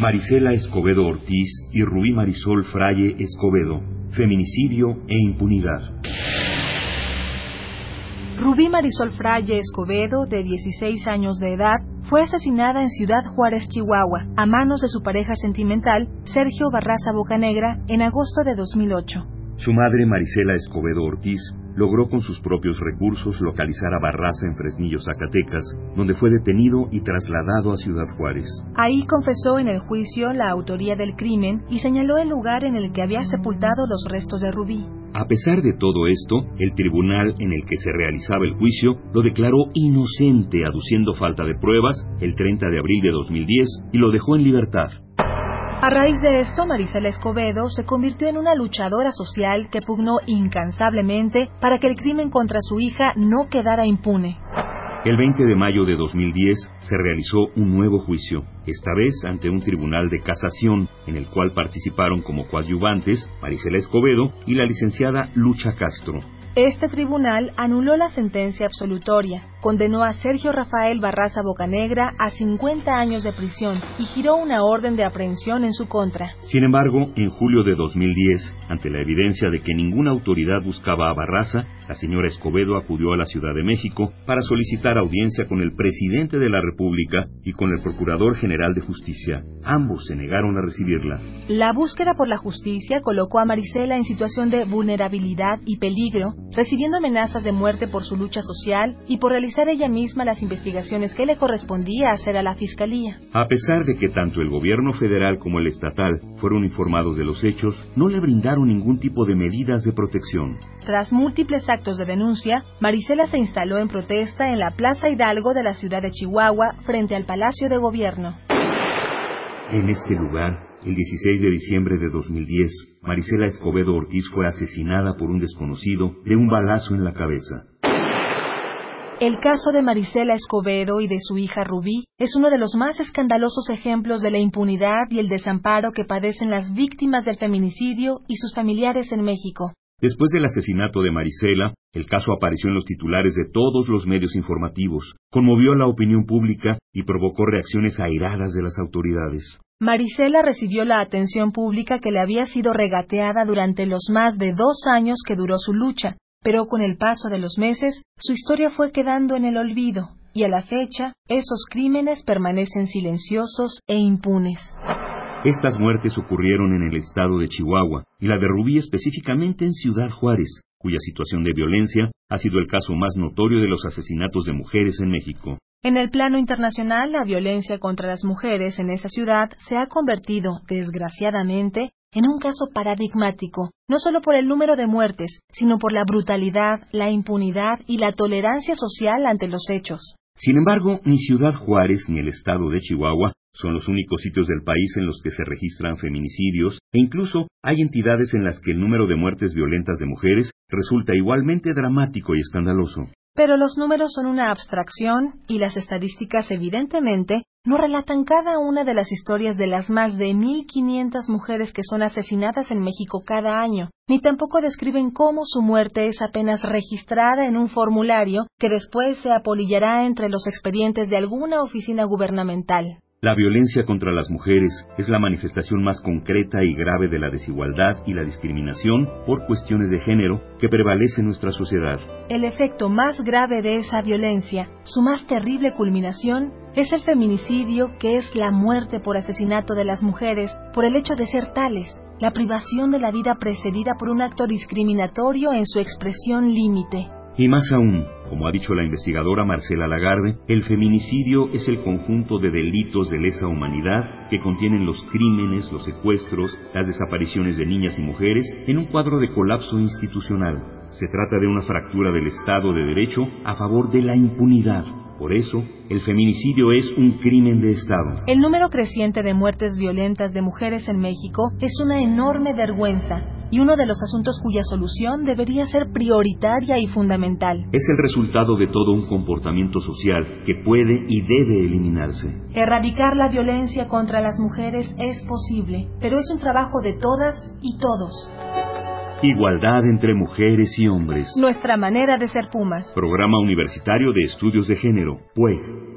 Marisela Escobedo Ortiz y Rubí Marisol Fraye Escobedo, feminicidio e impunidad. Rubí Marisol Fraye Escobedo, de 16 años de edad, fue asesinada en Ciudad Juárez, Chihuahua, a manos de su pareja sentimental, Sergio Barraza Bocanegra, en agosto de 2008. Su madre, Marisela Escobedo Ortiz, logró con sus propios recursos localizar a Barraza en Fresnillo, Zacatecas, donde fue detenido y trasladado a Ciudad Juárez. Ahí confesó en el juicio la autoría del crimen y señaló el lugar en el que había sepultado los restos de Rubí. A pesar de todo esto, el tribunal en el que se realizaba el juicio lo declaró inocente aduciendo falta de pruebas el 30 de abril de 2010 y lo dejó en libertad. A raíz de esto, Marisela Escobedo se convirtió en una luchadora social que pugnó incansablemente para que el crimen contra su hija no quedara impune. El 20 de mayo de 2010 se realizó un nuevo juicio, esta vez ante un tribunal de casación, en el cual participaron como coadyuvantes Marisela Escobedo y la licenciada Lucha Castro. Este tribunal anuló la sentencia absolutoria, condenó a Sergio Rafael Barraza Bocanegra a 50 años de prisión y giró una orden de aprehensión en su contra. Sin embargo, en julio de 2010, ante la evidencia de que ninguna autoridad buscaba a Barraza, la señora Escobedo acudió a la Ciudad de México para solicitar audiencia con el presidente de la República y con el Procurador General de Justicia. Ambos se negaron a recibirla. La búsqueda por la justicia colocó a Marisela en situación de vulnerabilidad y peligro recibiendo amenazas de muerte por su lucha social y por realizar ella misma las investigaciones que le correspondía hacer a la Fiscalía. A pesar de que tanto el gobierno federal como el estatal fueron informados de los hechos, no le brindaron ningún tipo de medidas de protección. Tras múltiples actos de denuncia, Marisela se instaló en protesta en la Plaza Hidalgo de la ciudad de Chihuahua frente al Palacio de Gobierno. En este lugar, el 16 de diciembre de 2010, Marisela Escobedo Ortiz fue asesinada por un desconocido de un balazo en la cabeza. El caso de Marisela Escobedo y de su hija Rubí es uno de los más escandalosos ejemplos de la impunidad y el desamparo que padecen las víctimas del feminicidio y sus familiares en México. Después del asesinato de Marisela, el caso apareció en los titulares de todos los medios informativos, conmovió a la opinión pública y provocó reacciones airadas de las autoridades. Marisela recibió la atención pública que le había sido regateada durante los más de dos años que duró su lucha, pero con el paso de los meses, su historia fue quedando en el olvido, y a la fecha, esos crímenes permanecen silenciosos e impunes. Estas muertes ocurrieron en el estado de Chihuahua y la de Rubí específicamente en Ciudad Juárez, cuya situación de violencia ha sido el caso más notorio de los asesinatos de mujeres en México. En el plano internacional, la violencia contra las mujeres en esa ciudad se ha convertido, desgraciadamente, en un caso paradigmático, no solo por el número de muertes, sino por la brutalidad, la impunidad y la tolerancia social ante los hechos. Sin embargo, ni Ciudad Juárez ni el estado de Chihuahua son los únicos sitios del país en los que se registran feminicidios e incluso hay entidades en las que el número de muertes violentas de mujeres resulta igualmente dramático y escandaloso. Pero los números son una abstracción y las estadísticas evidentemente no relatan cada una de las historias de las más de 1.500 mujeres que son asesinadas en México cada año, ni tampoco describen cómo su muerte es apenas registrada en un formulario que después se apolillará entre los expedientes de alguna oficina gubernamental. La violencia contra las mujeres es la manifestación más concreta y grave de la desigualdad y la discriminación por cuestiones de género que prevalece en nuestra sociedad. El efecto más grave de esa violencia, su más terrible culminación, es el feminicidio, que es la muerte por asesinato de las mujeres por el hecho de ser tales, la privación de la vida precedida por un acto discriminatorio en su expresión límite. Y más aún, como ha dicho la investigadora Marcela Lagarde, el feminicidio es el conjunto de delitos de lesa humanidad que contienen los crímenes, los secuestros, las desapariciones de niñas y mujeres en un cuadro de colapso institucional. Se trata de una fractura del Estado de Derecho a favor de la impunidad. Por eso, el feminicidio es un crimen de Estado. El número creciente de muertes violentas de mujeres en México es una enorme vergüenza y uno de los asuntos cuya solución debería ser prioritaria y fundamental. Es el resultado de todo un comportamiento social que puede y debe eliminarse. Erradicar la violencia contra las mujeres es posible, pero es un trabajo de todas y todos. Igualdad entre mujeres y hombres. Nuestra manera de ser Pumas. Programa Universitario de Estudios de Género, PUEG.